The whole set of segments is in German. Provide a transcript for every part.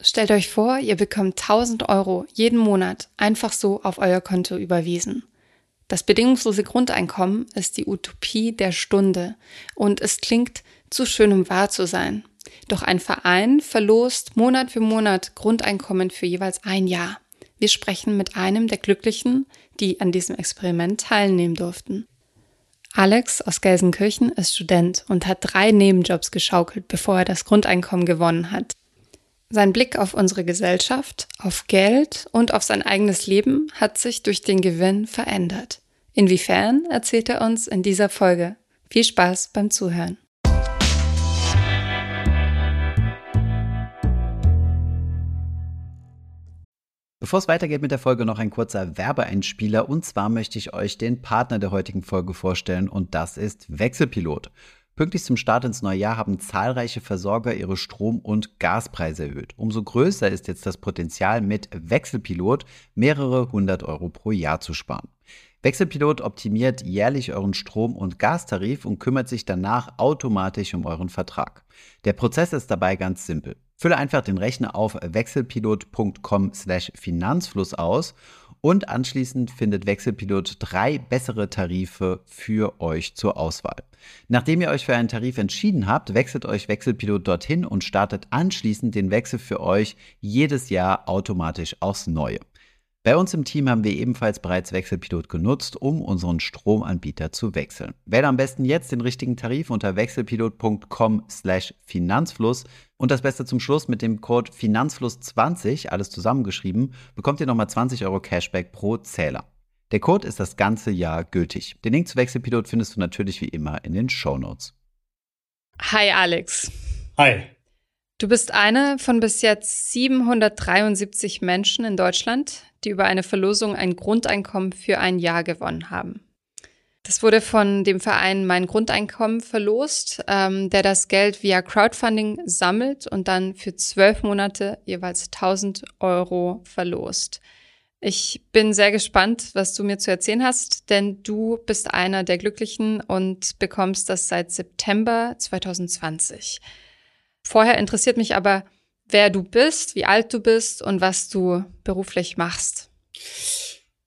Stellt euch vor, ihr bekommt 1000 Euro jeden Monat einfach so auf euer Konto überwiesen. Das bedingungslose Grundeinkommen ist die Utopie der Stunde und es klingt zu schön, um wahr zu sein. Doch ein Verein verlost Monat für Monat Grundeinkommen für jeweils ein Jahr. Wir sprechen mit einem der Glücklichen, die an diesem Experiment teilnehmen durften. Alex aus Gelsenkirchen ist Student und hat drei Nebenjobs geschaukelt, bevor er das Grundeinkommen gewonnen hat. Sein Blick auf unsere Gesellschaft, auf Geld und auf sein eigenes Leben hat sich durch den Gewinn verändert. Inwiefern erzählt er uns in dieser Folge. Viel Spaß beim Zuhören. Bevor es weitergeht mit der Folge, noch ein kurzer Werbeeinspieler. Und zwar möchte ich euch den Partner der heutigen Folge vorstellen und das ist Wechselpilot. Pünktlich zum Start ins neue Jahr haben zahlreiche Versorger ihre Strom- und Gaspreise erhöht. Umso größer ist jetzt das Potenzial, mit Wechselpilot mehrere hundert Euro pro Jahr zu sparen. Wechselpilot optimiert jährlich euren Strom- und Gastarif und kümmert sich danach automatisch um euren Vertrag. Der Prozess ist dabei ganz simpel. Fülle einfach den Rechner auf wechselpilot.com/finanzfluss aus und anschließend findet Wechselpilot drei bessere Tarife für euch zur Auswahl. Nachdem ihr euch für einen Tarif entschieden habt, wechselt euch Wechselpilot dorthin und startet anschließend den Wechsel für euch jedes Jahr automatisch aufs Neue. Bei uns im Team haben wir ebenfalls bereits Wechselpilot genutzt, um unseren Stromanbieter zu wechseln. Wähle am besten jetzt den richtigen Tarif unter wechselpilot.com/finanzfluss und das Beste zum Schluss mit dem Code Finanzfluss20, alles zusammengeschrieben, bekommt ihr nochmal 20 Euro Cashback pro Zähler. Der Code ist das ganze Jahr gültig. Den Link zu Wechselpilot findest du natürlich wie immer in den Show Notes. Hi Alex. Hi. Du bist eine von bis jetzt 773 Menschen in Deutschland, die über eine Verlosung ein Grundeinkommen für ein Jahr gewonnen haben. Das wurde von dem Verein Mein Grundeinkommen verlost, ähm, der das Geld via Crowdfunding sammelt und dann für zwölf Monate jeweils 1000 Euro verlost. Ich bin sehr gespannt, was du mir zu erzählen hast, denn du bist einer der Glücklichen und bekommst das seit September 2020. Vorher interessiert mich aber, wer du bist, wie alt du bist und was du beruflich machst.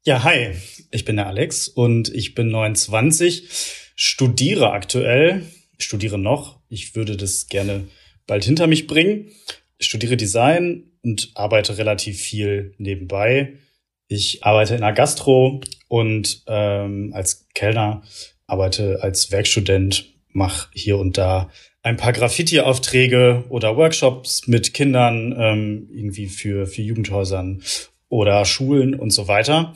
Ja, hi, ich bin der Alex und ich bin 29, studiere aktuell, studiere noch, ich würde das gerne bald hinter mich bringen, studiere Design und arbeite relativ viel nebenbei. Ich arbeite in der Gastro und ähm, als Kellner, arbeite als Werkstudent, mache hier und da ein paar Graffiti-Aufträge oder Workshops mit Kindern ähm, irgendwie für, für Jugendhäusern oder Schulen und so weiter.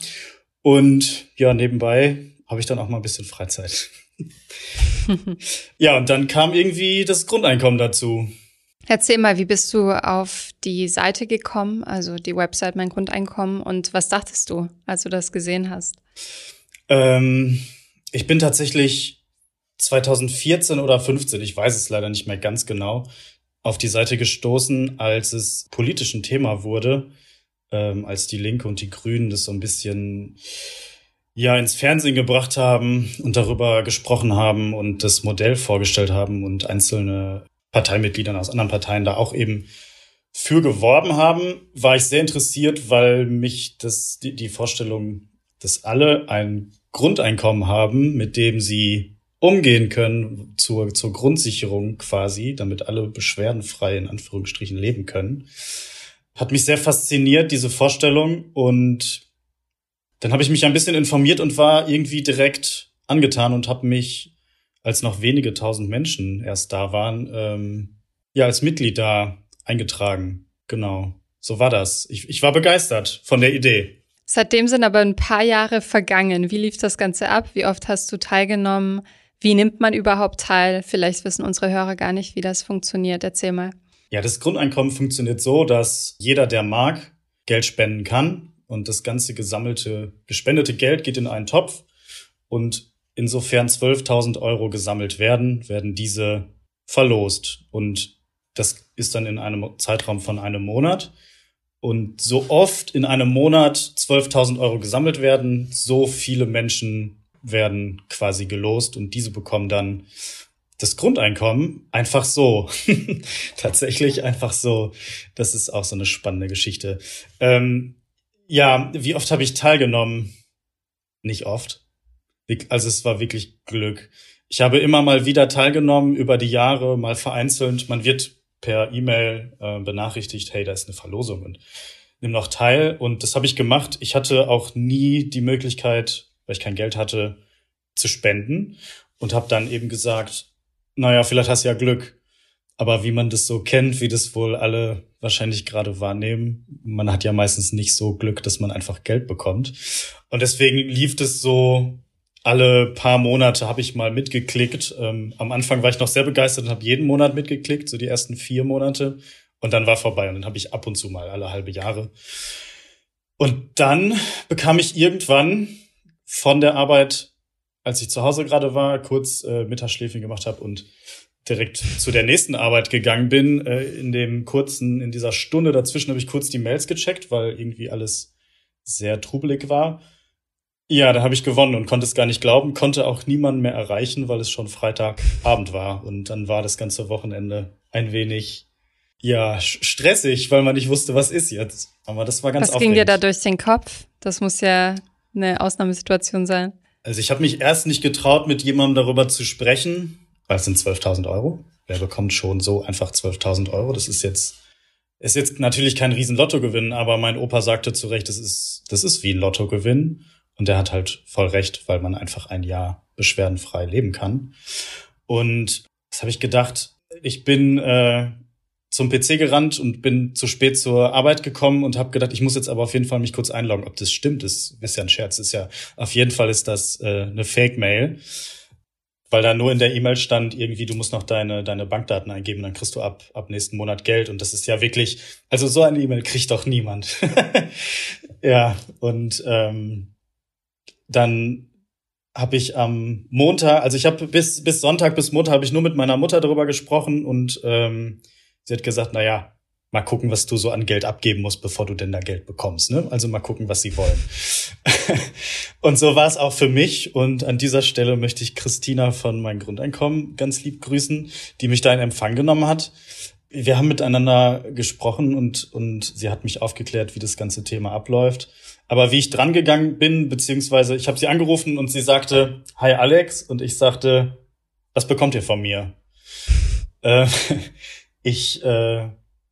Und ja, nebenbei habe ich dann auch mal ein bisschen Freizeit. ja, und dann kam irgendwie das Grundeinkommen dazu. Erzähl mal, wie bist du auf die Seite gekommen, also die Website Mein Grundeinkommen und was dachtest du, als du das gesehen hast? Ähm, ich bin tatsächlich 2014 oder 15, ich weiß es leider nicht mehr ganz genau, auf die Seite gestoßen, als es politisch ein Thema wurde, ähm, als die Linke und die Grünen das so ein bisschen ja ins Fernsehen gebracht haben und darüber gesprochen haben und das Modell vorgestellt haben und einzelne Parteimitglieder aus anderen Parteien da auch eben für geworben haben, war ich sehr interessiert, weil mich das die, die Vorstellung, dass alle ein Grundeinkommen haben, mit dem sie umgehen können zur, zur Grundsicherung quasi, damit alle beschwerdenfrei in Anführungsstrichen leben können. Hat mich sehr fasziniert, diese Vorstellung. Und dann habe ich mich ein bisschen informiert und war irgendwie direkt angetan und habe mich, als noch wenige tausend Menschen erst da waren, ähm, ja, als Mitglied da eingetragen. Genau. So war das. Ich, ich war begeistert von der Idee. Seitdem sind aber ein paar Jahre vergangen. Wie lief das Ganze ab? Wie oft hast du teilgenommen? Wie nimmt man überhaupt teil? Vielleicht wissen unsere Hörer gar nicht, wie das funktioniert. Erzähl mal. Ja, das Grundeinkommen funktioniert so, dass jeder, der mag, Geld spenden kann und das ganze gesammelte, gespendete Geld geht in einen Topf und insofern 12.000 Euro gesammelt werden, werden diese verlost und das ist dann in einem Zeitraum von einem Monat. Und so oft in einem Monat 12.000 Euro gesammelt werden, so viele Menschen werden quasi gelost und diese bekommen dann das Grundeinkommen einfach so. Tatsächlich einfach so. Das ist auch so eine spannende Geschichte. Ähm, ja, wie oft habe ich teilgenommen? Nicht oft. Also es war wirklich Glück. Ich habe immer mal wieder teilgenommen über die Jahre, mal vereinzelt. Man wird per E-Mail äh, benachrichtigt, hey, da ist eine Verlosung und nimm noch teil. Und das habe ich gemacht. Ich hatte auch nie die Möglichkeit, weil ich kein Geld hatte, zu spenden und habe dann eben gesagt, naja, vielleicht hast du ja Glück. Aber wie man das so kennt, wie das wohl alle wahrscheinlich gerade wahrnehmen, man hat ja meistens nicht so Glück, dass man einfach Geld bekommt. Und deswegen lief das so alle paar Monate habe ich mal mitgeklickt. Ähm, am Anfang war ich noch sehr begeistert und habe jeden Monat mitgeklickt, so die ersten vier Monate. Und dann war vorbei und dann habe ich ab und zu mal alle halbe Jahre. Und dann bekam ich irgendwann von der Arbeit, als ich zu Hause gerade war, kurz äh, Mittagsschläfchen gemacht habe und direkt zu der nächsten Arbeit gegangen bin. Äh, in dem kurzen, in dieser Stunde dazwischen habe ich kurz die Mails gecheckt, weil irgendwie alles sehr trubelig war. Ja, da habe ich gewonnen und konnte es gar nicht glauben, konnte auch niemanden mehr erreichen, weil es schon Freitagabend war. Und dann war das ganze Wochenende ein wenig, ja, stressig, weil man nicht wusste, was ist jetzt. Aber das war ganz Was ging dir da durch den Kopf? Das muss ja eine Ausnahmesituation sein. Also ich habe mich erst nicht getraut, mit jemandem darüber zu sprechen, weil es sind 12.000 Euro. Wer bekommt schon so einfach 12.000 Euro? Das ist jetzt, ist jetzt natürlich kein riesen Lottogewinn, aber mein Opa sagte zu Recht, das ist, das ist wie ein Lottogewinn. Und der hat halt voll recht, weil man einfach ein Jahr beschwerdenfrei leben kann. Und das habe ich gedacht, ich bin äh, zum PC gerannt und bin zu spät zur Arbeit gekommen und habe gedacht, ich muss jetzt aber auf jeden Fall mich kurz einloggen, ob das stimmt. Das ist ja ein Scherz, ist ja auf jeden Fall ist das äh, eine Fake-Mail, weil da nur in der E-Mail stand irgendwie, du musst noch deine deine Bankdaten eingeben, dann kriegst du ab ab nächsten Monat Geld und das ist ja wirklich, also so eine E-Mail kriegt doch niemand. ja und ähm, dann habe ich am Montag, also ich habe bis bis Sonntag bis Montag habe ich nur mit meiner Mutter darüber gesprochen und ähm, sie hat gesagt, na ja, mal gucken, was du so an Geld abgeben musst, bevor du denn da Geld bekommst. Ne? Also mal gucken, was sie wollen. und so war es auch für mich. Und an dieser Stelle möchte ich Christina von meinem Grundeinkommen ganz lieb grüßen, die mich da in Empfang genommen hat. Wir haben miteinander gesprochen und, und sie hat mich aufgeklärt, wie das ganze Thema abläuft. Aber wie ich dran gegangen bin, beziehungsweise ich habe sie angerufen und sie sagte, Hi Alex, und ich sagte, was bekommt ihr von mir? Ich, äh,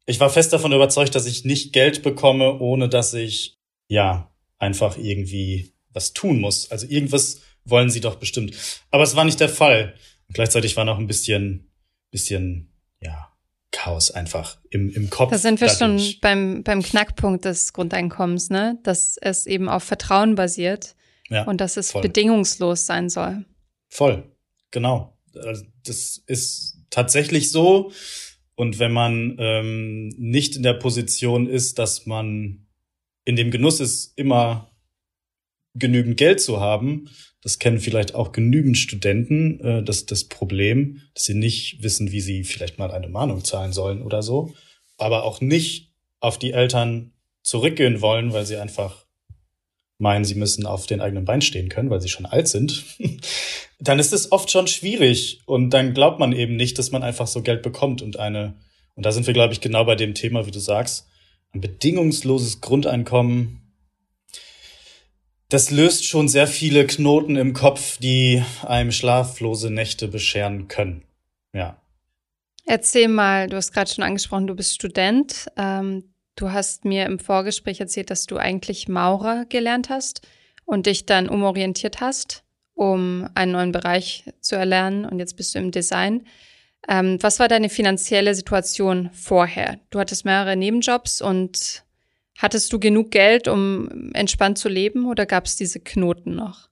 ich war fest davon überzeugt, dass ich nicht Geld bekomme, ohne dass ich, ja, einfach irgendwie was tun muss. Also irgendwas wollen sie doch bestimmt. Aber es war nicht der Fall. Und gleichzeitig war noch ein bisschen, bisschen, ja, Chaos einfach im, im Kopf. Da sind wir schon beim, beim Knackpunkt des Grundeinkommens, ne? Dass es eben auf Vertrauen basiert ja, und dass es voll. bedingungslos sein soll. Voll, genau. Also das ist tatsächlich so. Und wenn man ähm, nicht in der Position ist, dass man in dem Genuss ist, immer genügend Geld zu haben, das kennen vielleicht auch genügend Studenten, äh, das, das Problem, dass sie nicht wissen, wie sie vielleicht mal eine Mahnung zahlen sollen oder so, aber auch nicht auf die Eltern zurückgehen wollen, weil sie einfach meinen, sie müssen auf den eigenen Bein stehen können, weil sie schon alt sind, dann ist es oft schon schwierig und dann glaubt man eben nicht, dass man einfach so Geld bekommt und eine, und da sind wir, glaube ich, genau bei dem Thema, wie du sagst, ein bedingungsloses Grundeinkommen das löst schon sehr viele Knoten im Kopf, die einem schlaflose Nächte bescheren können. Ja. Erzähl mal, du hast gerade schon angesprochen, du bist Student. Ähm, du hast mir im Vorgespräch erzählt, dass du eigentlich Maurer gelernt hast und dich dann umorientiert hast, um einen neuen Bereich zu erlernen und jetzt bist du im Design. Ähm, was war deine finanzielle Situation vorher? Du hattest mehrere Nebenjobs und Hattest du genug Geld, um entspannt zu leben oder gab es diese Knoten noch?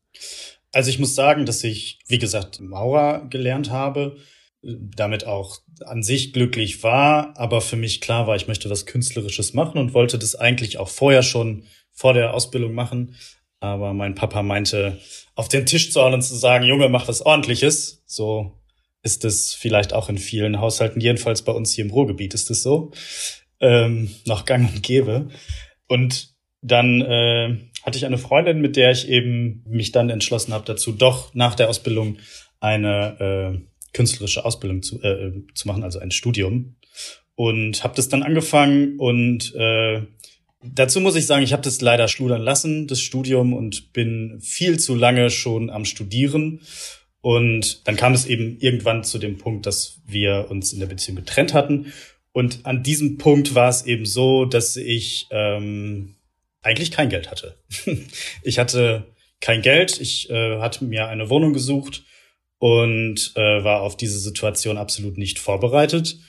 Also ich muss sagen, dass ich, wie gesagt, Maurer gelernt habe, damit auch an sich glücklich war, aber für mich klar war, ich möchte was Künstlerisches machen und wollte das eigentlich auch vorher schon vor der Ausbildung machen. Aber mein Papa meinte, auf den Tisch zu hauen und zu sagen, Junge, mach was ordentliches. So ist es vielleicht auch in vielen Haushalten, jedenfalls bei uns hier im Ruhrgebiet ist es so ähm, noch gang und gäbe. Und dann äh, hatte ich eine Freundin, mit der ich eben mich dann entschlossen habe dazu, doch nach der Ausbildung eine äh, künstlerische Ausbildung zu, äh, zu machen, also ein Studium. Und habe das dann angefangen und äh, dazu muss ich sagen, ich habe das leider schludern lassen, das Studium, und bin viel zu lange schon am Studieren. Und dann kam es eben irgendwann zu dem Punkt, dass wir uns in der Beziehung getrennt hatten. Und an diesem Punkt war es eben so, dass ich ähm, eigentlich kein Geld hatte. ich hatte kein Geld, ich äh, hatte mir eine Wohnung gesucht und äh, war auf diese Situation absolut nicht vorbereitet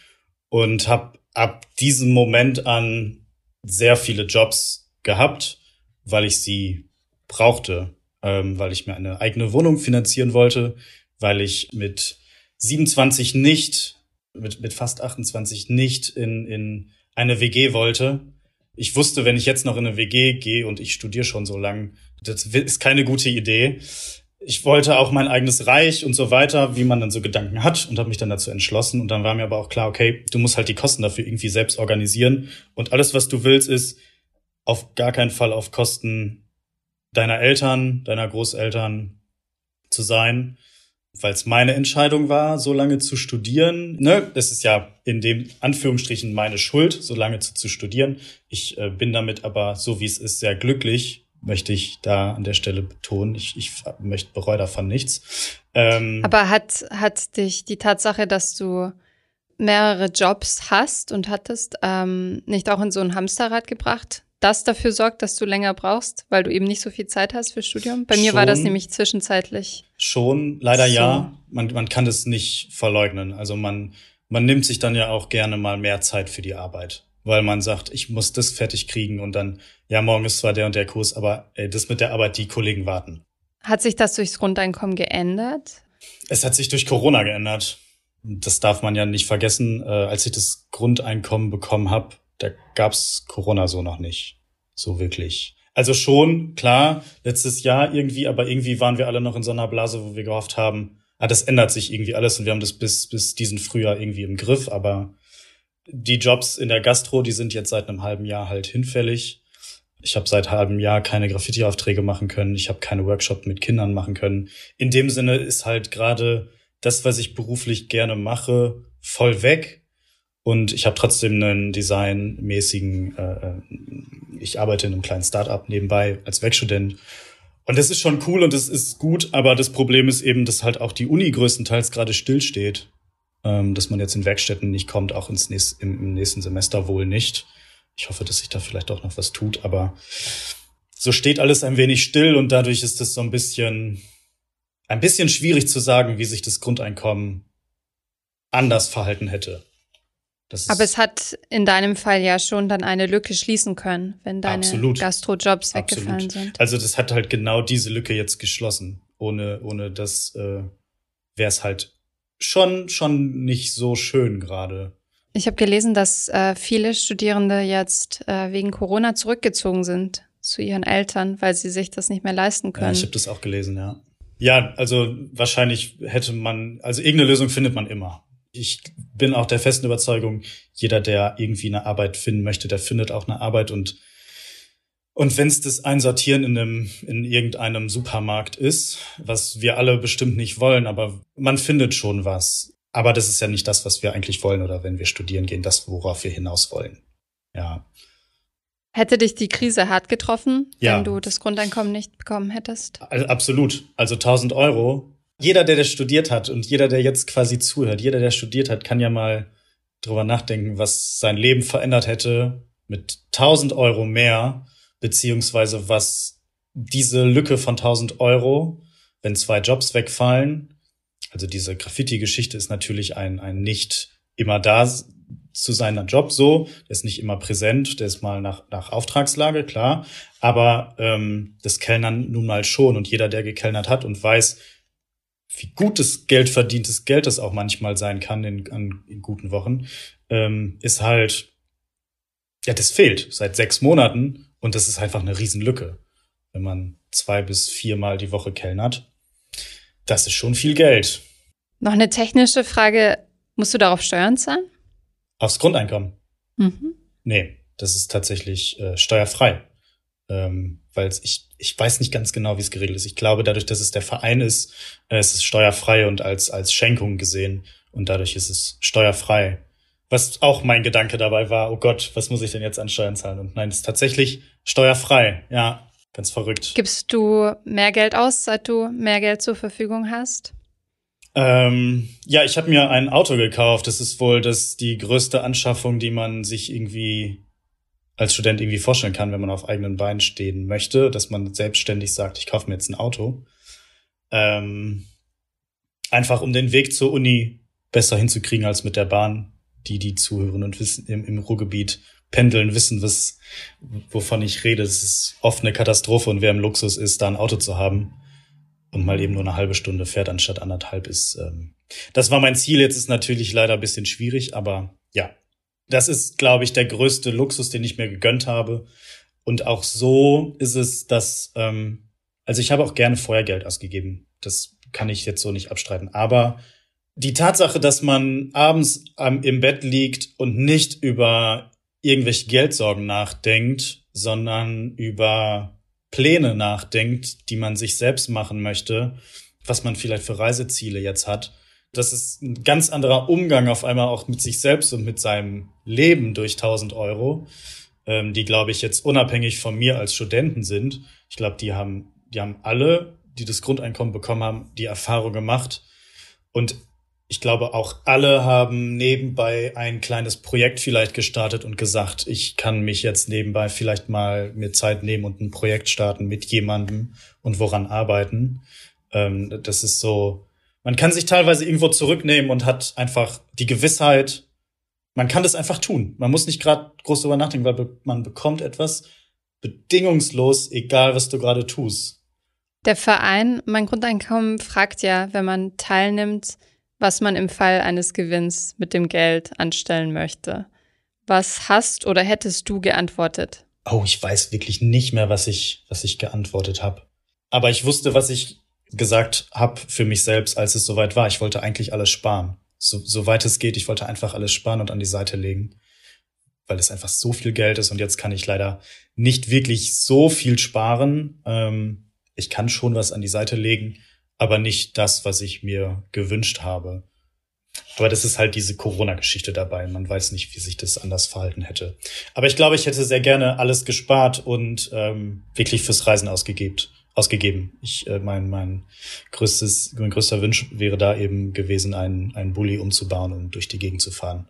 und habe ab diesem Moment an sehr viele Jobs gehabt, weil ich sie brauchte, ähm, weil ich mir eine eigene Wohnung finanzieren wollte, weil ich mit 27 nicht, mit, mit fast 28 nicht in, in eine WG wollte. Ich wusste, wenn ich jetzt noch in eine WG gehe und ich studiere schon so lang, das ist keine gute Idee. Ich wollte auch mein eigenes Reich und so weiter, wie man dann so Gedanken hat und habe mich dann dazu entschlossen. Und dann war mir aber auch klar, okay, du musst halt die Kosten dafür irgendwie selbst organisieren. Und alles, was du willst, ist auf gar keinen Fall auf Kosten deiner Eltern, deiner Großeltern zu sein, weil es meine Entscheidung war, so lange zu studieren. Ne? Das ist ja in dem Anführungsstrichen meine Schuld, so lange zu, zu studieren. Ich äh, bin damit aber, so wie es ist, sehr glücklich, möchte ich da an der Stelle betonen. Ich, ich möchte bereue davon nichts. Ähm, aber hat, hat dich die Tatsache, dass du mehrere Jobs hast und hattest, ähm, nicht auch in so ein Hamsterrad gebracht? das dafür sorgt, dass du länger brauchst, weil du eben nicht so viel Zeit hast für Studium? Bei mir schon, war das nämlich zwischenzeitlich. Schon, leider so. ja. Man, man kann das nicht verleugnen. Also man, man nimmt sich dann ja auch gerne mal mehr Zeit für die Arbeit, weil man sagt, ich muss das fertig kriegen und dann, ja, morgen ist zwar der und der Kurs, aber ey, das mit der Arbeit, die Kollegen warten. Hat sich das durchs Grundeinkommen geändert? Es hat sich durch Corona geändert. Das darf man ja nicht vergessen. Äh, als ich das Grundeinkommen bekommen habe, da gab's Corona so noch nicht. So wirklich. Also schon, klar, letztes Jahr irgendwie, aber irgendwie waren wir alle noch in so einer Blase, wo wir gehofft haben, ah, das ändert sich irgendwie alles und wir haben das bis, bis diesen Frühjahr irgendwie im Griff, aber die Jobs in der Gastro, die sind jetzt seit einem halben Jahr halt hinfällig. Ich habe seit halbem Jahr keine Graffiti-Aufträge machen können. Ich habe keine Workshop mit Kindern machen können. In dem Sinne ist halt gerade das, was ich beruflich gerne mache, voll weg. Und ich habe trotzdem einen designmäßigen, äh, äh, ich arbeite in einem kleinen Startup nebenbei als Werkstudent. Und das ist schon cool und das ist gut, aber das Problem ist eben, dass halt auch die Uni größtenteils gerade stillsteht. Ähm, dass man jetzt in Werkstätten nicht kommt, auch ins nächst, im, im nächsten Semester wohl nicht. Ich hoffe, dass sich da vielleicht auch noch was tut, aber so steht alles ein wenig still und dadurch ist es so ein bisschen, ein bisschen schwierig zu sagen, wie sich das Grundeinkommen anders verhalten hätte. Aber es hat in deinem Fall ja schon dann eine Lücke schließen können, wenn deine Gastrojobs weggefallen Absolut. sind. Also das hat halt genau diese Lücke jetzt geschlossen. Ohne, ohne das äh, wäre es halt schon, schon nicht so schön gerade. Ich habe gelesen, dass äh, viele Studierende jetzt äh, wegen Corona zurückgezogen sind zu ihren Eltern, weil sie sich das nicht mehr leisten können. Ja, ich habe das auch gelesen, ja. Ja, also wahrscheinlich hätte man, also irgendeine Lösung findet man immer ich bin auch der festen Überzeugung, jeder, der irgendwie eine Arbeit finden möchte, der findet auch eine Arbeit und und wenn es das Einsortieren in einem in irgendeinem Supermarkt ist, was wir alle bestimmt nicht wollen, aber man findet schon was. Aber das ist ja nicht das, was wir eigentlich wollen oder wenn wir studieren gehen, das worauf wir hinaus wollen. Ja. Hätte dich die Krise hart getroffen, ja. wenn du das Grundeinkommen nicht bekommen hättest? Also absolut. Also 1000 Euro jeder, der das studiert hat und jeder, der jetzt quasi zuhört, jeder, der studiert hat, kann ja mal drüber nachdenken, was sein Leben verändert hätte mit 1000 Euro mehr, beziehungsweise was diese Lücke von 1000 Euro, wenn zwei Jobs wegfallen, also diese Graffiti-Geschichte ist natürlich ein, ein nicht immer da zu seiner Job so, der ist nicht immer präsent, der ist mal nach, nach Auftragslage, klar, aber ähm, das Kellnern nun mal schon. Und jeder, der gekellnert hat und weiß, wie gutes Geld verdientes Geld das auch manchmal sein kann in, an, in guten Wochen, ähm, ist halt, ja, das fehlt seit sechs Monaten. Und das ist einfach eine Riesenlücke, wenn man zwei bis viermal die Woche kellnert. Das ist schon viel Geld. Noch eine technische Frage. Musst du darauf Steuern zahlen? Aufs Grundeinkommen? Mhm. Nee, das ist tatsächlich äh, steuerfrei. Ähm, weil ich, ich weiß nicht ganz genau, wie es geregelt ist. Ich glaube, dadurch, dass es der Verein ist, äh, es ist steuerfrei und als, als Schenkung gesehen und dadurch ist es steuerfrei. Was auch mein Gedanke dabei war, oh Gott, was muss ich denn jetzt an Steuern zahlen? Und nein, es ist tatsächlich steuerfrei. Ja, ganz verrückt. Gibst du mehr Geld aus, seit du mehr Geld zur Verfügung hast? Ähm, ja, ich habe mir ein Auto gekauft. Das ist wohl das die größte Anschaffung, die man sich irgendwie als Student irgendwie vorstellen kann, wenn man auf eigenen Beinen stehen möchte, dass man selbstständig sagt, ich kaufe mir jetzt ein Auto. Ähm, einfach um den Weg zur Uni besser hinzukriegen als mit der Bahn. Die, die zuhören und wissen, im, im Ruhrgebiet pendeln, wissen, was, wovon ich rede. Es ist oft eine Katastrophe und wer im Luxus ist, da ein Auto zu haben und mal eben nur eine halbe Stunde fährt anstatt anderthalb ist. Ähm, das war mein Ziel. Jetzt ist natürlich leider ein bisschen schwierig, aber ja, das ist, glaube ich, der größte Luxus, den ich mir gegönnt habe. Und auch so ist es, dass, ähm, also ich habe auch gerne Feuergeld ausgegeben. Das kann ich jetzt so nicht abstreiten. Aber die Tatsache, dass man abends ähm, im Bett liegt und nicht über irgendwelche Geldsorgen nachdenkt, sondern über Pläne nachdenkt, die man sich selbst machen möchte, was man vielleicht für Reiseziele jetzt hat, das ist ein ganz anderer Umgang auf einmal auch mit sich selbst und mit seinem Leben durch 1000 Euro, ähm, die, glaube ich, jetzt unabhängig von mir als Studenten sind. Ich glaube, die haben, die haben alle, die das Grundeinkommen bekommen haben, die Erfahrung gemacht. Und ich glaube, auch alle haben nebenbei ein kleines Projekt vielleicht gestartet und gesagt, ich kann mich jetzt nebenbei vielleicht mal mir Zeit nehmen und ein Projekt starten mit jemandem und woran arbeiten. Ähm, das ist so, man kann sich teilweise irgendwo zurücknehmen und hat einfach die Gewissheit, man kann das einfach tun. Man muss nicht gerade groß darüber nachdenken, weil man bekommt etwas bedingungslos, egal was du gerade tust. Der Verein Mein Grundeinkommen fragt ja, wenn man teilnimmt, was man im Fall eines Gewinns mit dem Geld anstellen möchte. Was hast oder hättest du geantwortet? Oh, ich weiß wirklich nicht mehr, was ich, was ich geantwortet habe. Aber ich wusste, was ich gesagt habe für mich selbst, als es soweit war. Ich wollte eigentlich alles sparen. So, soweit es geht, ich wollte einfach alles sparen und an die Seite legen, weil es einfach so viel Geld ist und jetzt kann ich leider nicht wirklich so viel sparen. Ähm, ich kann schon was an die Seite legen, aber nicht das, was ich mir gewünscht habe. Aber das ist halt diese Corona-Geschichte dabei. Man weiß nicht, wie sich das anders verhalten hätte. Aber ich glaube, ich hätte sehr gerne alles gespart und ähm, wirklich fürs Reisen ausgegeben ausgegeben. Ich, äh, mein, mein größtes, mein größter Wunsch wäre da eben gewesen, einen, einen Bulli umzubauen und durch die Gegend zu fahren.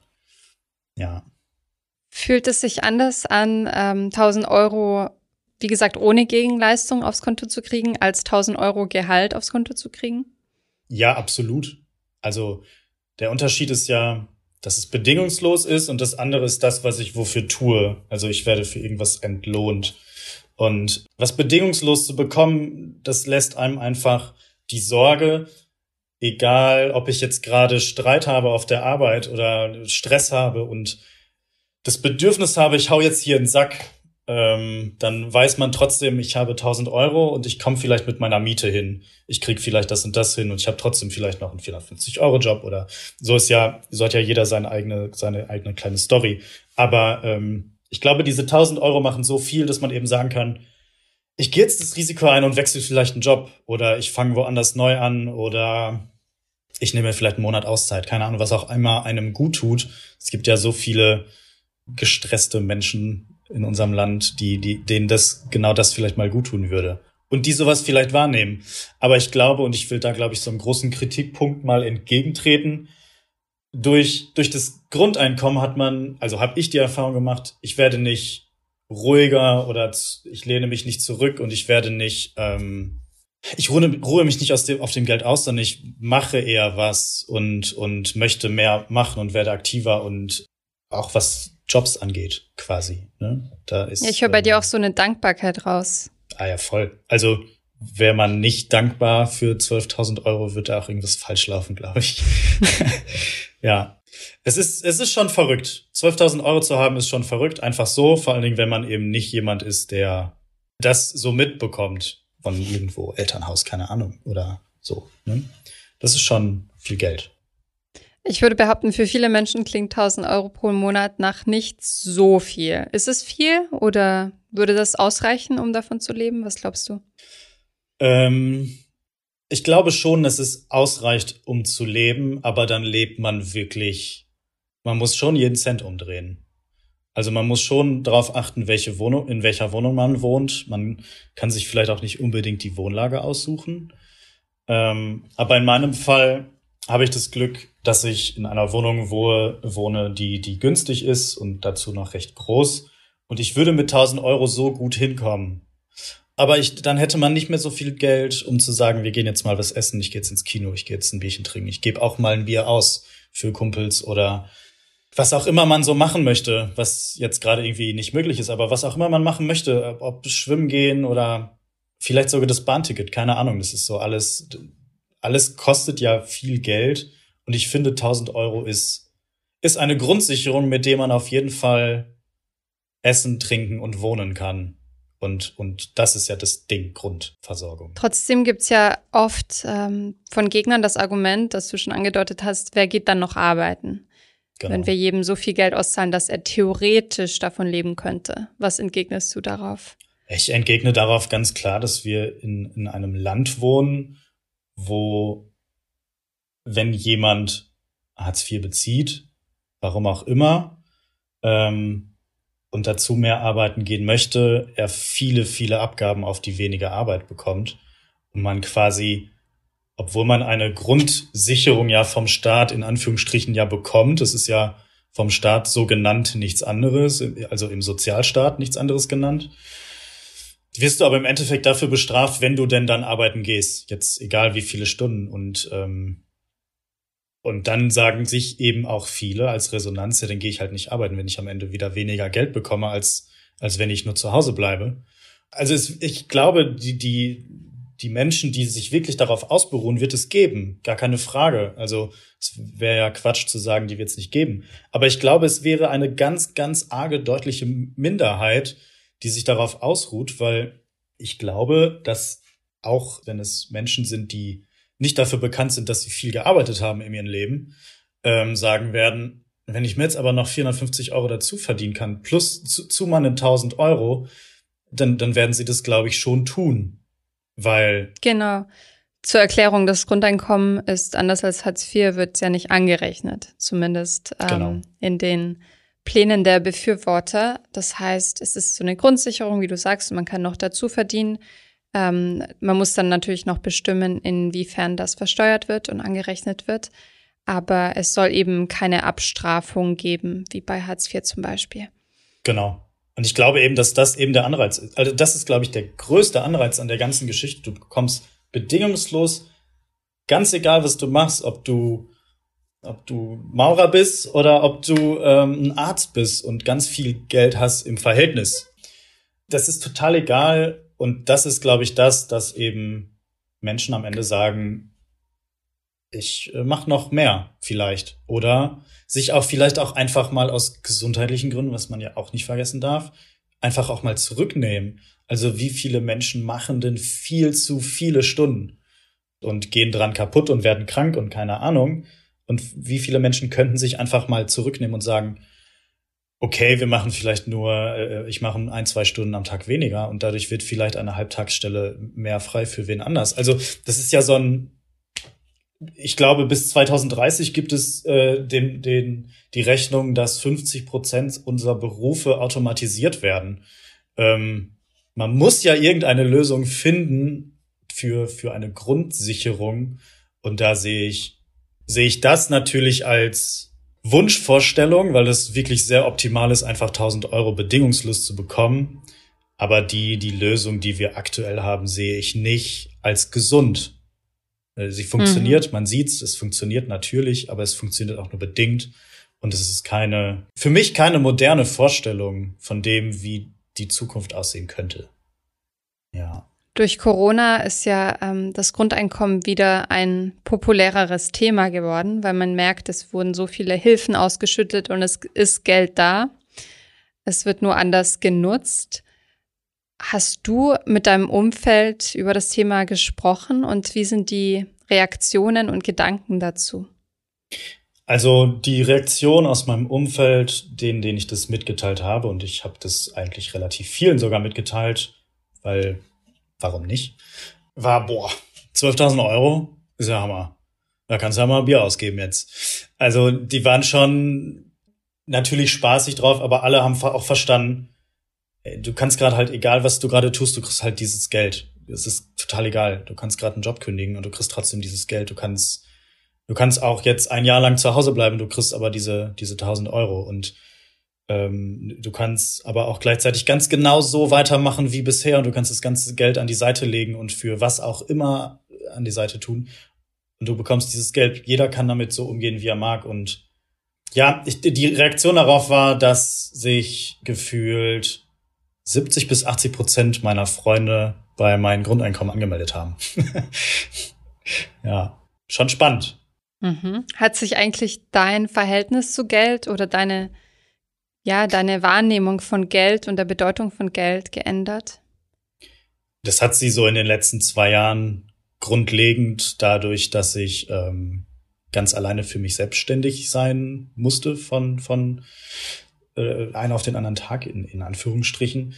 Ja. Fühlt es sich anders an, ähm, 1000 Euro, wie gesagt, ohne Gegenleistung aufs Konto zu kriegen, als 1000 Euro Gehalt aufs Konto zu kriegen? Ja, absolut. Also der Unterschied ist ja, dass es bedingungslos ist und das andere ist das, was ich wofür tue. Also ich werde für irgendwas entlohnt. Und was bedingungslos zu bekommen, das lässt einem einfach die Sorge, egal ob ich jetzt gerade Streit habe auf der Arbeit oder Stress habe und das Bedürfnis habe, ich hau jetzt hier einen Sack, ähm, dann weiß man trotzdem, ich habe 1000 Euro und ich komme vielleicht mit meiner Miete hin. Ich krieg vielleicht das und das hin und ich habe trotzdem vielleicht noch einen 450 Euro Job oder so ist ja, so hat ja jeder seine eigene, seine eigene kleine Story. Aber ähm, ich glaube, diese 1000 Euro machen so viel, dass man eben sagen kann, ich gehe jetzt das Risiko ein und wechsle vielleicht einen Job oder ich fange woanders neu an oder ich nehme vielleicht einen Monat Auszeit. Keine Ahnung, was auch immer einem gut tut. Es gibt ja so viele gestresste Menschen in unserem Land, die, die, denen das, genau das vielleicht mal gut tun würde. Und die sowas vielleicht wahrnehmen. Aber ich glaube, und ich will da, glaube ich, so einen großen Kritikpunkt mal entgegentreten, durch, durch das Grundeinkommen hat man, also habe ich die Erfahrung gemacht, ich werde nicht ruhiger oder ich lehne mich nicht zurück und ich werde nicht, ähm, ich ruhe, ruhe mich nicht aus dem, auf dem Geld aus, sondern ich mache eher was und, und möchte mehr machen und werde aktiver und auch was Jobs angeht, quasi. Ne? Da ist, ja, ich höre bei ähm, dir auch so eine Dankbarkeit raus. Ah ja, voll. Also wäre man nicht dankbar für 12.000 Euro, wird da auch irgendwas falsch laufen, glaube ich. ja. Es ist, es ist schon verrückt. 12.000 Euro zu haben ist schon verrückt. Einfach so, vor allen Dingen, wenn man eben nicht jemand ist, der das so mitbekommt von irgendwo, Elternhaus, keine Ahnung, oder so. Ne? Das ist schon viel Geld. Ich würde behaupten, für viele Menschen klingt 1000 Euro pro Monat nach nicht so viel. Ist es viel oder Würde das ausreichen, um davon zu leben? Was glaubst du? Ähm, ich glaube schon, dass es ausreicht, um zu leben, aber dann lebt man wirklich, man muss schon jeden Cent umdrehen. Also man muss schon darauf achten, welche Wohnung, in welcher Wohnung man wohnt. Man kann sich vielleicht auch nicht unbedingt die Wohnlage aussuchen. Ähm, aber in meinem Fall habe ich das Glück, dass ich in einer Wohnung wohne, wohne, die, die günstig ist und dazu noch recht groß. Und ich würde mit 1000 Euro so gut hinkommen. Aber ich, dann hätte man nicht mehr so viel Geld, um zu sagen, wir gehen jetzt mal was essen, ich gehe jetzt ins Kino, ich gehe jetzt ein Bierchen trinken, ich gebe auch mal ein Bier aus für Kumpels oder was auch immer man so machen möchte, was jetzt gerade irgendwie nicht möglich ist, aber was auch immer man machen möchte, ob schwimmen gehen oder vielleicht sogar das Bahnticket, keine Ahnung, das ist so alles, alles kostet ja viel Geld und ich finde 1000 Euro ist, ist eine Grundsicherung, mit der man auf jeden Fall essen, trinken und wohnen kann. Und, und das ist ja das Ding, Grundversorgung. Trotzdem gibt's ja oft ähm, von Gegnern das Argument, das du schon angedeutet hast, wer geht dann noch arbeiten? Genau. Wenn wir jedem so viel Geld auszahlen, dass er theoretisch davon leben könnte. Was entgegnest du darauf? Ich entgegne darauf ganz klar, dass wir in, in einem Land wohnen, wo, wenn jemand Hartz IV bezieht, warum auch immer, ähm, und dazu mehr arbeiten gehen möchte, er viele, viele Abgaben auf die weniger Arbeit bekommt und man quasi, obwohl man eine Grundsicherung ja vom Staat in Anführungsstrichen ja bekommt, das ist ja vom Staat so genannt nichts anderes, also im Sozialstaat nichts anderes genannt, wirst du aber im Endeffekt dafür bestraft, wenn du denn dann arbeiten gehst, jetzt egal wie viele Stunden und ähm, und dann sagen sich eben auch viele als Resonanz, ja, dann gehe ich halt nicht arbeiten, wenn ich am Ende wieder weniger Geld bekomme, als, als wenn ich nur zu Hause bleibe. Also es, ich glaube, die, die, die Menschen, die sich wirklich darauf ausberuhen, wird es geben. Gar keine Frage. Also es wäre ja Quatsch zu sagen, die wird es nicht geben. Aber ich glaube, es wäre eine ganz, ganz arge, deutliche Minderheit, die sich darauf ausruht, weil ich glaube, dass auch wenn es Menschen sind, die nicht dafür bekannt sind, dass sie viel gearbeitet haben in ihrem Leben, ähm, sagen werden, wenn ich mir jetzt aber noch 450 Euro dazu verdienen kann, plus zu, zu meinen 1000 Euro, dann, dann werden sie das, glaube ich, schon tun. Weil. Genau. Zur Erklärung, das Grundeinkommen ist anders als Hartz IV, wird ja nicht angerechnet. Zumindest ähm, genau. in den Plänen der Befürworter. Das heißt, es ist so eine Grundsicherung, wie du sagst, man kann noch dazu verdienen. Ähm, man muss dann natürlich noch bestimmen, inwiefern das versteuert wird und angerechnet wird. Aber es soll eben keine Abstrafung geben, wie bei Hartz IV zum Beispiel. Genau. Und ich glaube eben, dass das eben der Anreiz ist. Also das ist, glaube ich, der größte Anreiz an der ganzen Geschichte. Du bekommst bedingungslos, ganz egal, was du machst, ob du, ob du Maurer bist oder ob du ähm, ein Arzt bist und ganz viel Geld hast im Verhältnis. Das ist total egal, und das ist, glaube ich, das, dass eben Menschen am Ende sagen, ich äh, mache noch mehr vielleicht. Oder sich auch vielleicht auch einfach mal aus gesundheitlichen Gründen, was man ja auch nicht vergessen darf, einfach auch mal zurücknehmen. Also wie viele Menschen machen denn viel zu viele Stunden und gehen dran kaputt und werden krank und keine Ahnung. Und wie viele Menschen könnten sich einfach mal zurücknehmen und sagen, okay, wir machen vielleicht nur, äh, ich mache ein, zwei Stunden am Tag weniger und dadurch wird vielleicht eine Halbtagsstelle mehr frei für wen anders. Also das ist ja so ein, ich glaube, bis 2030 gibt es äh, den, den, die Rechnung, dass 50 Prozent unserer Berufe automatisiert werden. Ähm, man muss ja irgendeine Lösung finden für, für eine Grundsicherung. Und da sehe ich, sehe ich das natürlich als Wunschvorstellung, weil es wirklich sehr optimal ist, einfach 1000 Euro bedingungslos zu bekommen. Aber die, die Lösung, die wir aktuell haben, sehe ich nicht als gesund. Äh, sie funktioniert, mhm. man sieht's, es funktioniert natürlich, aber es funktioniert auch nur bedingt. Und es ist keine, für mich keine moderne Vorstellung von dem, wie die Zukunft aussehen könnte. Ja. Durch Corona ist ja ähm, das Grundeinkommen wieder ein populäreres Thema geworden, weil man merkt, es wurden so viele Hilfen ausgeschüttet und es ist Geld da. Es wird nur anders genutzt. Hast du mit deinem Umfeld über das Thema gesprochen und wie sind die Reaktionen und Gedanken dazu? Also die Reaktion aus meinem Umfeld, denen, denen ich das mitgeteilt habe, und ich habe das eigentlich relativ vielen sogar mitgeteilt, weil warum nicht, war, boah, 12.000 Euro ist ja Hammer. Da kannst du ja mal Bier ausgeben jetzt. Also die waren schon natürlich spaßig drauf, aber alle haben auch verstanden, du kannst gerade halt, egal was du gerade tust, du kriegst halt dieses Geld. Es ist total egal. Du kannst gerade einen Job kündigen und du kriegst trotzdem dieses Geld. Du kannst, du kannst auch jetzt ein Jahr lang zu Hause bleiben, du kriegst aber diese, diese 1000 Euro und ähm, du kannst aber auch gleichzeitig ganz genau so weitermachen wie bisher und du kannst das ganze Geld an die Seite legen und für was auch immer an die Seite tun. Und du bekommst dieses Geld. Jeder kann damit so umgehen, wie er mag. Und ja, ich, die Reaktion darauf war, dass sich gefühlt 70 bis 80 Prozent meiner Freunde bei meinem Grundeinkommen angemeldet haben. ja, schon spannend. Mhm. Hat sich eigentlich dein Verhältnis zu Geld oder deine, ja, deine Wahrnehmung von Geld und der Bedeutung von Geld geändert? Das hat sie so in den letzten zwei Jahren grundlegend dadurch, dass ich ähm, ganz alleine für mich selbstständig sein musste von, von äh, einen auf den anderen Tag in, in Anführungsstrichen.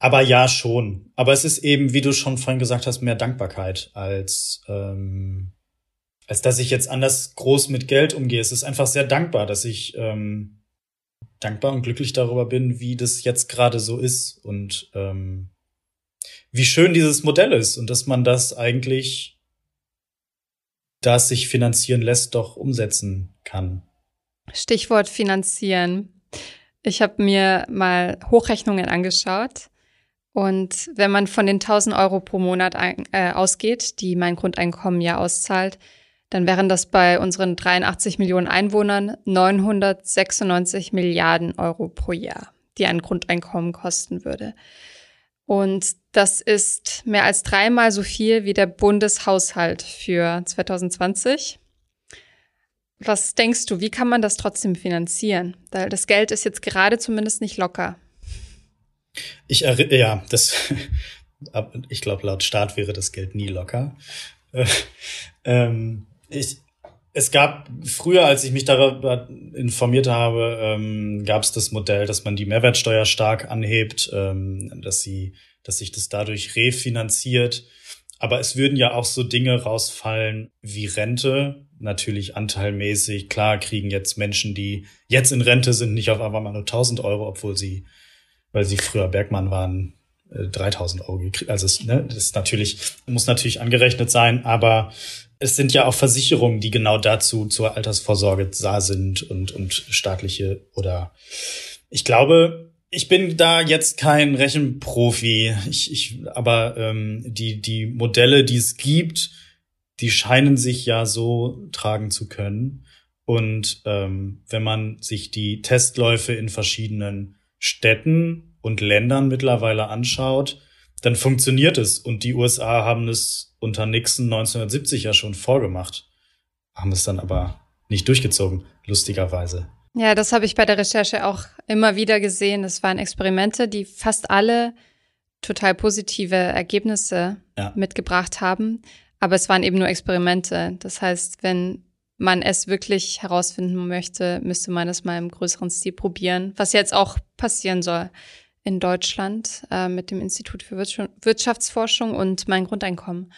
Aber ja, schon. Aber es ist eben, wie du schon vorhin gesagt hast, mehr Dankbarkeit als, ähm, als dass ich jetzt anders groß mit Geld umgehe. Es ist einfach sehr dankbar, dass ich ähm, dankbar und glücklich darüber bin, wie das jetzt gerade so ist und ähm, wie schön dieses Modell ist und dass man das eigentlich, das sich finanzieren lässt, doch umsetzen kann. Stichwort finanzieren. Ich habe mir mal Hochrechnungen angeschaut. Und wenn man von den 1000 Euro pro Monat ein, äh, ausgeht, die mein Grundeinkommen ja auszahlt, dann wären das bei unseren 83 Millionen Einwohnern 996 Milliarden Euro pro Jahr, die ein Grundeinkommen kosten würde. Und das ist mehr als dreimal so viel wie der Bundeshaushalt für 2020. Was denkst du, wie kann man das trotzdem finanzieren? Das Geld ist jetzt gerade zumindest nicht locker. Ich ja, das, ich glaube, laut Staat wäre das Geld nie locker. ähm, ich, es gab früher, als ich mich darüber informiert habe, ähm, gab es das Modell, dass man die Mehrwertsteuer stark anhebt, ähm, dass sie, dass sich das dadurch refinanziert. Aber es würden ja auch so Dinge rausfallen wie Rente, natürlich anteilmäßig. Klar kriegen jetzt Menschen, die jetzt in Rente sind, nicht auf einmal nur 1000 Euro, obwohl sie, weil sie früher Bergmann waren, 3000 äh, Euro gekriegt. Also es, ne, das ist natürlich, muss natürlich angerechnet sein, aber es sind ja auch Versicherungen, die genau dazu zur Altersvorsorge da sind und, und staatliche oder ich glaube, ich bin da jetzt kein Rechenprofi, ich, ich, aber ähm, die, die Modelle, die es gibt, die scheinen sich ja so tragen zu können. Und ähm, wenn man sich die Testläufe in verschiedenen Städten und Ländern mittlerweile anschaut, dann funktioniert es. Und die USA haben es unter Nixon 1970 ja schon vorgemacht, haben es dann aber nicht durchgezogen, lustigerweise. Ja, das habe ich bei der Recherche auch immer wieder gesehen. Es waren Experimente, die fast alle total positive Ergebnisse ja. mitgebracht haben. Aber es waren eben nur Experimente. Das heißt, wenn man es wirklich herausfinden möchte, müsste man es mal im größeren Stil probieren, was jetzt auch passieren soll in Deutschland äh, mit dem Institut für Wirtschaftsforschung und mein Grundeinkommen.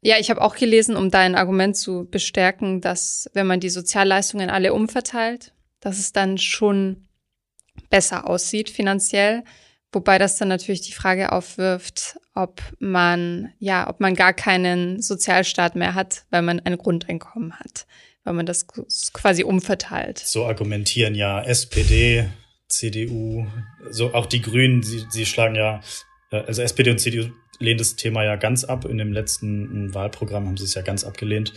Ja, ich habe auch gelesen, um dein Argument zu bestärken, dass wenn man die Sozialleistungen alle umverteilt, dass es dann schon besser aussieht finanziell. Wobei das dann natürlich die Frage aufwirft, ob man, ja, ob man gar keinen Sozialstaat mehr hat, weil man ein Grundeinkommen hat, weil man das quasi umverteilt. So argumentieren ja SPD, CDU, so auch die Grünen, sie, sie schlagen ja, äh, also SPD und CDU lehnen das Thema ja ganz ab. In dem letzten Wahlprogramm haben sie es ja ganz abgelehnt.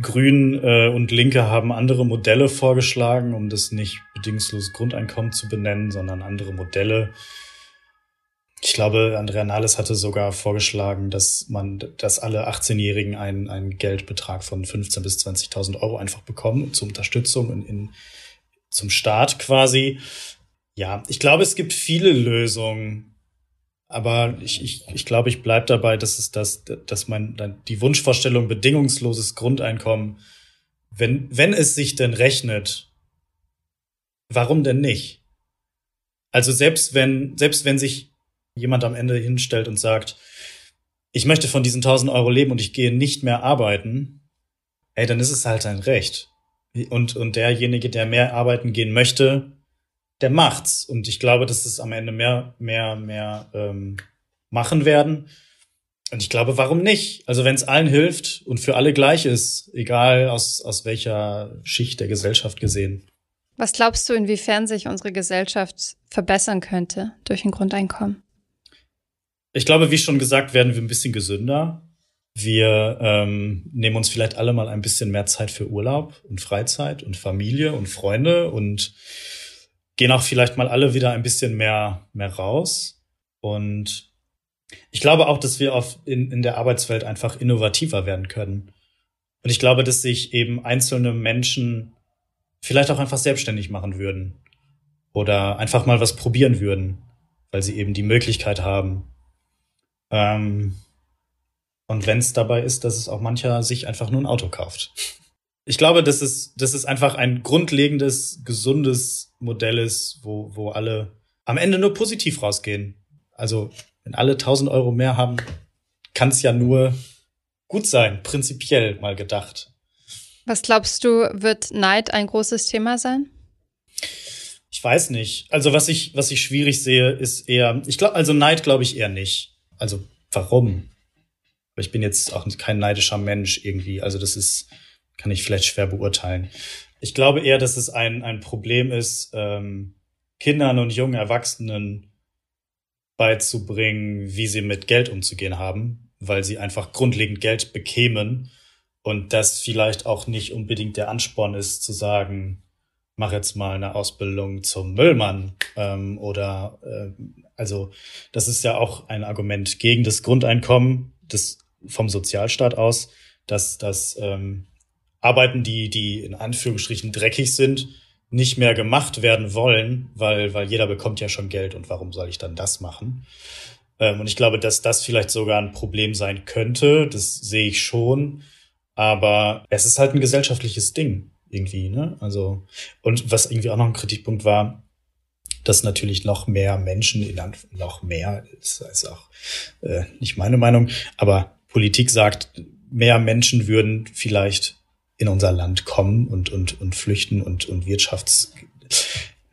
Grünen äh, und Linke haben andere Modelle vorgeschlagen, um das nicht bedingungsloses Grundeinkommen zu benennen, sondern andere Modelle. Ich glaube, Andrea Nahles hatte sogar vorgeschlagen, dass man, dass alle 18-Jährigen einen, einen Geldbetrag von 15.000 bis 20.000 Euro einfach bekommen zur Unterstützung in, in, zum Staat quasi. Ja, ich glaube, es gibt viele Lösungen, aber ich, ich, ich glaube, ich bleib dabei, dass es das, dass mein, die Wunschvorstellung bedingungsloses Grundeinkommen wenn, wenn es sich denn rechnet, warum denn nicht? Also selbst wenn, selbst wenn sich jemand am Ende hinstellt und sagt, ich möchte von diesen 1000 Euro leben und ich gehe nicht mehr arbeiten, ey, dann ist es halt ein Recht. Und, und derjenige, der mehr arbeiten gehen möchte, der macht's. Und ich glaube, dass es am Ende mehr, mehr, mehr ähm, machen werden. Und ich glaube, warum nicht? Also wenn es allen hilft und für alle gleich ist, egal aus, aus welcher Schicht der Gesellschaft gesehen. Was glaubst du, inwiefern sich unsere Gesellschaft verbessern könnte durch ein Grundeinkommen? Ich glaube, wie schon gesagt, werden wir ein bisschen gesünder. Wir ähm, nehmen uns vielleicht alle mal ein bisschen mehr Zeit für Urlaub und Freizeit und Familie und Freunde und gehen auch vielleicht mal alle wieder ein bisschen mehr, mehr raus. Und ich glaube auch, dass wir auf, in, in der Arbeitswelt einfach innovativer werden können. Und ich glaube, dass sich eben einzelne Menschen vielleicht auch einfach selbstständig machen würden oder einfach mal was probieren würden, weil sie eben die Möglichkeit haben. Ähm, und wenn es dabei ist, dass es auch mancher sich einfach nur ein Auto kauft. Ich glaube, dass es, dass es einfach ein grundlegendes, gesundes Modell ist, wo, wo alle am Ende nur positiv rausgehen. Also, wenn alle 1000 Euro mehr haben, kann es ja nur gut sein, prinzipiell mal gedacht. Was glaubst du, wird Neid ein großes Thema sein? Ich weiß nicht. Also was ich, was ich schwierig sehe, ist eher, ich glaube, also Neid glaube ich eher nicht. Also warum? ich bin jetzt auch kein neidischer Mensch irgendwie. Also das ist, kann ich vielleicht schwer beurteilen. Ich glaube eher, dass es ein, ein Problem ist, ähm, Kindern und jungen Erwachsenen beizubringen, wie sie mit Geld umzugehen haben, weil sie einfach grundlegend Geld bekämen und das vielleicht auch nicht unbedingt der Ansporn ist, zu sagen, mach jetzt mal eine Ausbildung zum Müllmann ähm, oder äh, also das ist ja auch ein Argument gegen das Grundeinkommen, das vom Sozialstaat aus, dass, dass ähm, Arbeiten, die, die in Anführungsstrichen dreckig sind, nicht mehr gemacht werden wollen, weil, weil jeder bekommt ja schon Geld und warum soll ich dann das machen? Ähm, und ich glaube, dass das vielleicht sogar ein Problem sein könnte, das sehe ich schon, aber es ist halt ein gesellschaftliches Ding irgendwie, ne? Also, und was irgendwie auch noch ein Kritikpunkt war, dass natürlich noch mehr Menschen, in noch mehr, ist, ist auch äh, nicht meine Meinung, aber Politik sagt, mehr Menschen würden vielleicht in unser Land kommen und, und, und flüchten und, und Wirtschafts,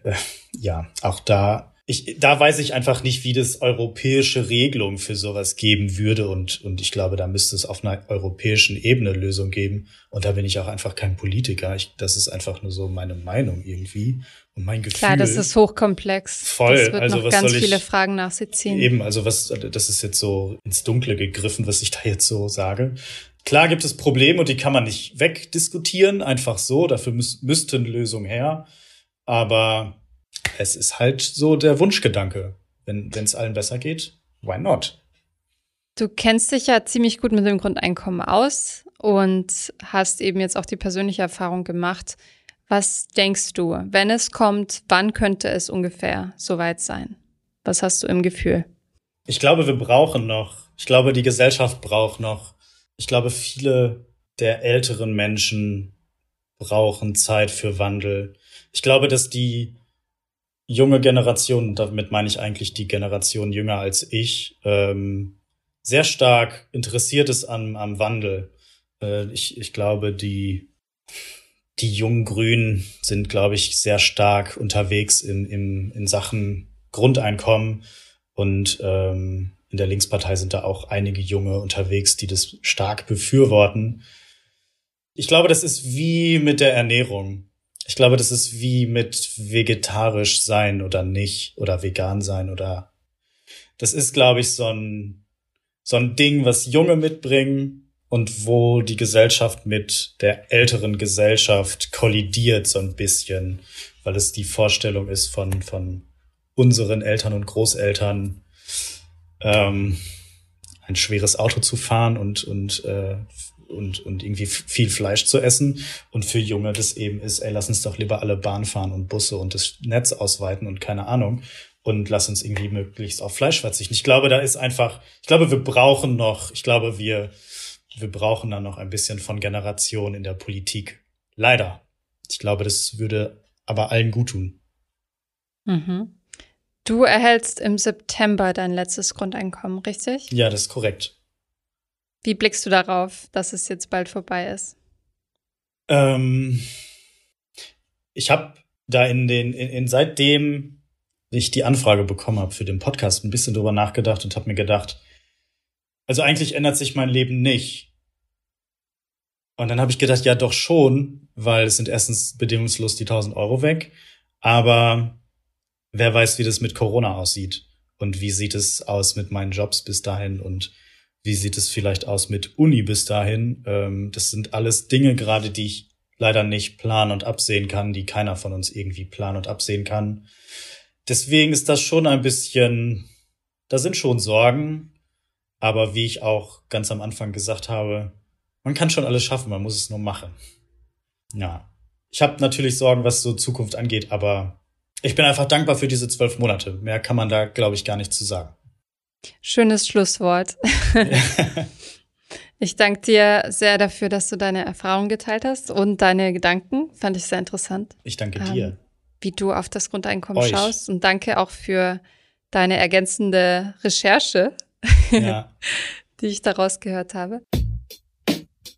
äh, ja, auch da, ich, da weiß ich einfach nicht, wie das europäische Regelung für sowas geben würde und, und ich glaube, da müsste es auf einer europäischen Ebene Lösung geben und da bin ich auch einfach kein Politiker. Ich, das ist einfach nur so meine Meinung irgendwie und mein Gefühl. Klar, das ist hochkomplex. Voll. Das wird also noch was ganz soll ich, viele Fragen nach sich ziehen. Eben, also was, das ist jetzt so ins Dunkle gegriffen, was ich da jetzt so sage. Klar gibt es Probleme und die kann man nicht wegdiskutieren, einfach so. Dafür müß, müssten Lösungen her. Aber es ist halt so der Wunschgedanke. Wenn es allen besser geht, why not? Du kennst dich ja ziemlich gut mit dem Grundeinkommen aus und hast eben jetzt auch die persönliche Erfahrung gemacht. Was denkst du, wenn es kommt, wann könnte es ungefähr soweit sein? Was hast du im Gefühl? Ich glaube, wir brauchen noch. Ich glaube, die Gesellschaft braucht noch. Ich glaube, viele der älteren Menschen brauchen Zeit für Wandel. Ich glaube, dass die junge Generation, damit meine ich eigentlich die Generation jünger als ich, ähm, sehr stark interessiert ist am, am Wandel. Äh, ich, ich glaube, die die jungen Grünen sind, glaube ich, sehr stark unterwegs in, in, in Sachen Grundeinkommen und ähm, in der Linkspartei sind da auch einige Junge unterwegs, die das stark befürworten. Ich glaube, das ist wie mit der Ernährung. Ich glaube, das ist wie mit vegetarisch sein oder nicht oder vegan sein oder das ist, glaube ich, so ein, so ein Ding, was Junge mitbringen und wo die Gesellschaft mit der älteren Gesellschaft kollidiert so ein bisschen, weil es die Vorstellung ist von, von unseren Eltern und Großeltern, ähm, ein schweres Auto zu fahren und, und, äh, und, und irgendwie viel Fleisch zu essen. Und für Junge das eben ist, ey, lass uns doch lieber alle Bahn fahren und Busse und das Netz ausweiten und keine Ahnung. Und lass uns irgendwie möglichst auf Fleisch verzichten. Ich glaube, da ist einfach, ich glaube, wir brauchen noch, ich glaube, wir, wir brauchen dann noch ein bisschen von Generation in der Politik. Leider. Ich glaube, das würde aber allen gut tun. Mhm. Du erhältst im September dein letztes Grundeinkommen, richtig? Ja, das ist korrekt. Wie blickst du darauf, dass es jetzt bald vorbei ist? Ähm, ich habe da in den, in, in seitdem ich die Anfrage bekommen habe für den Podcast, ein bisschen drüber nachgedacht und habe mir gedacht, also eigentlich ändert sich mein Leben nicht. Und dann habe ich gedacht, ja doch schon, weil es sind erstens bedingungslos die 1000 Euro weg, aber wer weiß, wie das mit Corona aussieht und wie sieht es aus mit meinen Jobs bis dahin und wie sieht es vielleicht aus mit Uni bis dahin. Ähm, das sind alles Dinge gerade, die ich leider nicht planen und absehen kann, die keiner von uns irgendwie planen und absehen kann. Deswegen ist das schon ein bisschen, da sind schon Sorgen, aber wie ich auch ganz am Anfang gesagt habe, man kann schon alles schaffen, man muss es nur machen. Ja. Ich habe natürlich Sorgen, was so Zukunft angeht, aber ich bin einfach dankbar für diese zwölf Monate. Mehr kann man da, glaube ich, gar nicht zu sagen. Schönes Schlusswort. ich danke dir sehr dafür, dass du deine Erfahrungen geteilt hast und deine Gedanken. Fand ich sehr interessant. Ich danke ähm, dir. Wie du auf das Grundeinkommen Euch. schaust und danke auch für deine ergänzende Recherche, ja. die ich daraus gehört habe.